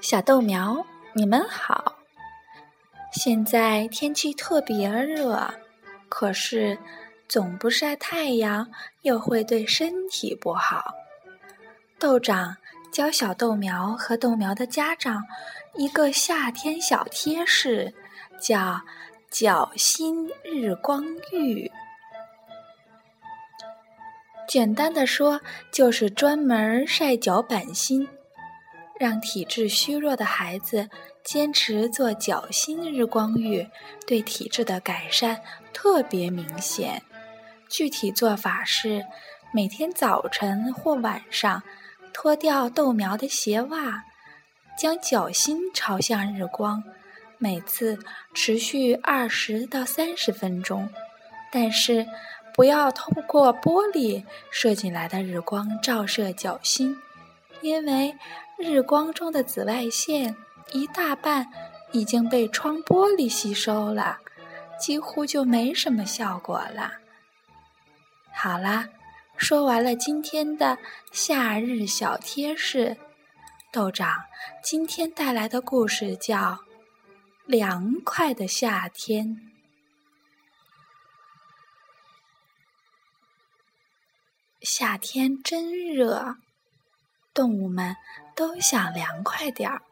小豆苗，你们好。现在天气特别热，可是总不晒太阳又会对身体不好。豆长教小豆苗和豆苗的家长一个夏天小贴士，叫脚心日光浴。简单的说，就是专门晒脚板心。让体质虚弱的孩子坚持做脚心日光浴，对体质的改善特别明显。具体做法是：每天早晨或晚上脱掉豆苗的鞋袜，将脚心朝向日光，每次持续二十到三十分钟。但是不要通过玻璃射进来的日光照射脚心，因为。日光中的紫外线一大半已经被窗玻璃吸收了，几乎就没什么效果了。好啦，说完了今天的夏日小贴士，豆长今天带来的故事叫《凉快的夏天》。夏天真热。动物们都想凉快点儿，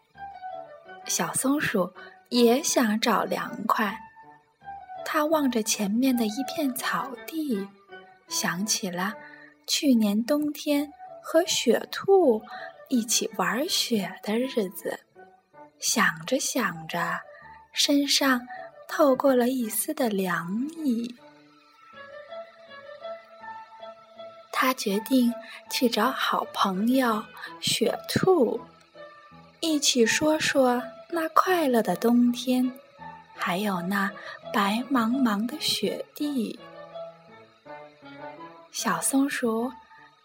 小松鼠也想找凉快。它望着前面的一片草地，想起了去年冬天和雪兔一起玩雪的日子。想着想着，身上透过了一丝的凉意。他决定去找好朋友雪兔，一起说说那快乐的冬天，还有那白茫茫的雪地。小松鼠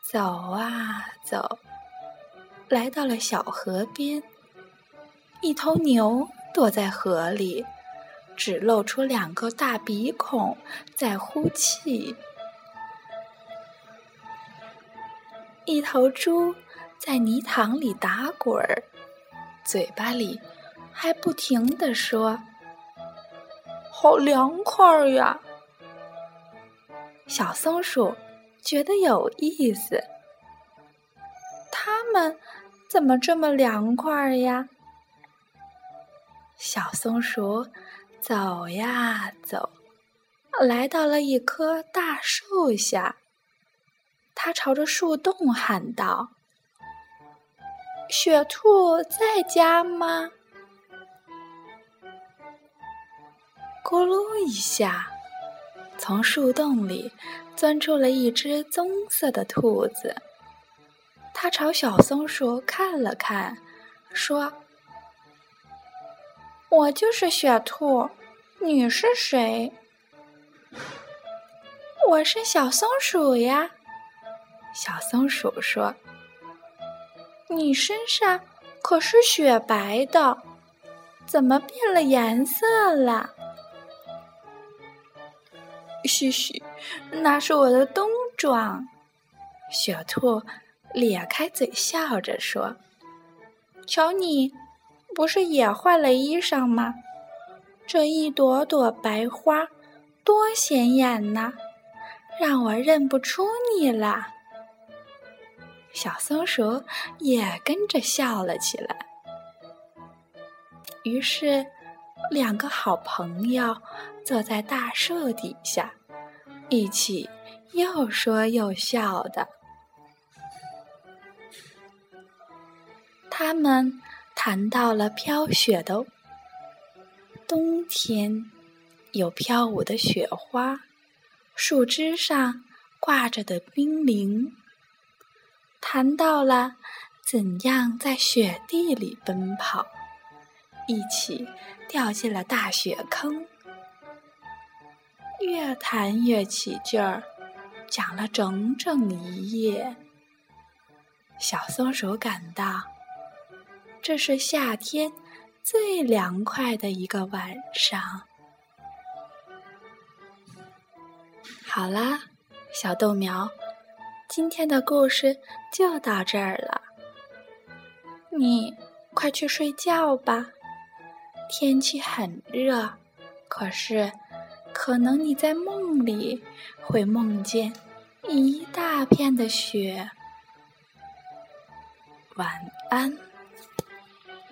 走啊走，来到了小河边，一头牛躲在河里，只露出两个大鼻孔在呼气。一头猪在泥塘里打滚儿，嘴巴里还不停地说：“好凉快呀！”小松鼠觉得有意思，它们怎么这么凉快呀？小松鼠走呀走，来到了一棵大树下。他朝着树洞喊道：“雪兔在家吗？”咕噜一下，从树洞里钻出了一只棕色的兔子。他朝小松鼠看了看，说：“我就是雪兔，你是谁？”“我是小松鼠呀。”小松鼠说：“你身上可是雪白的，怎么变了颜色了？”嘘嘘，那是我的冬装。雪兔咧开嘴笑着说：“瞧你，不是也换了衣裳吗？这一朵朵白花多显眼呐，让我认不出你了。”小松鼠也跟着笑了起来。于是，两个好朋友坐在大树底下，一起又说又笑的。他们谈到了飘雪的冬天，有飘舞的雪花，树枝上挂着的冰凌。谈到了怎样在雪地里奔跑，一起掉进了大雪坑。越谈越起劲儿，讲了整整一夜。小松鼠感到这是夏天最凉快的一个晚上。好啦，小豆苗。今天的故事就到这儿了。你快去睡觉吧。天气很热，可是可能你在梦里会梦见一大片的雪。晚安。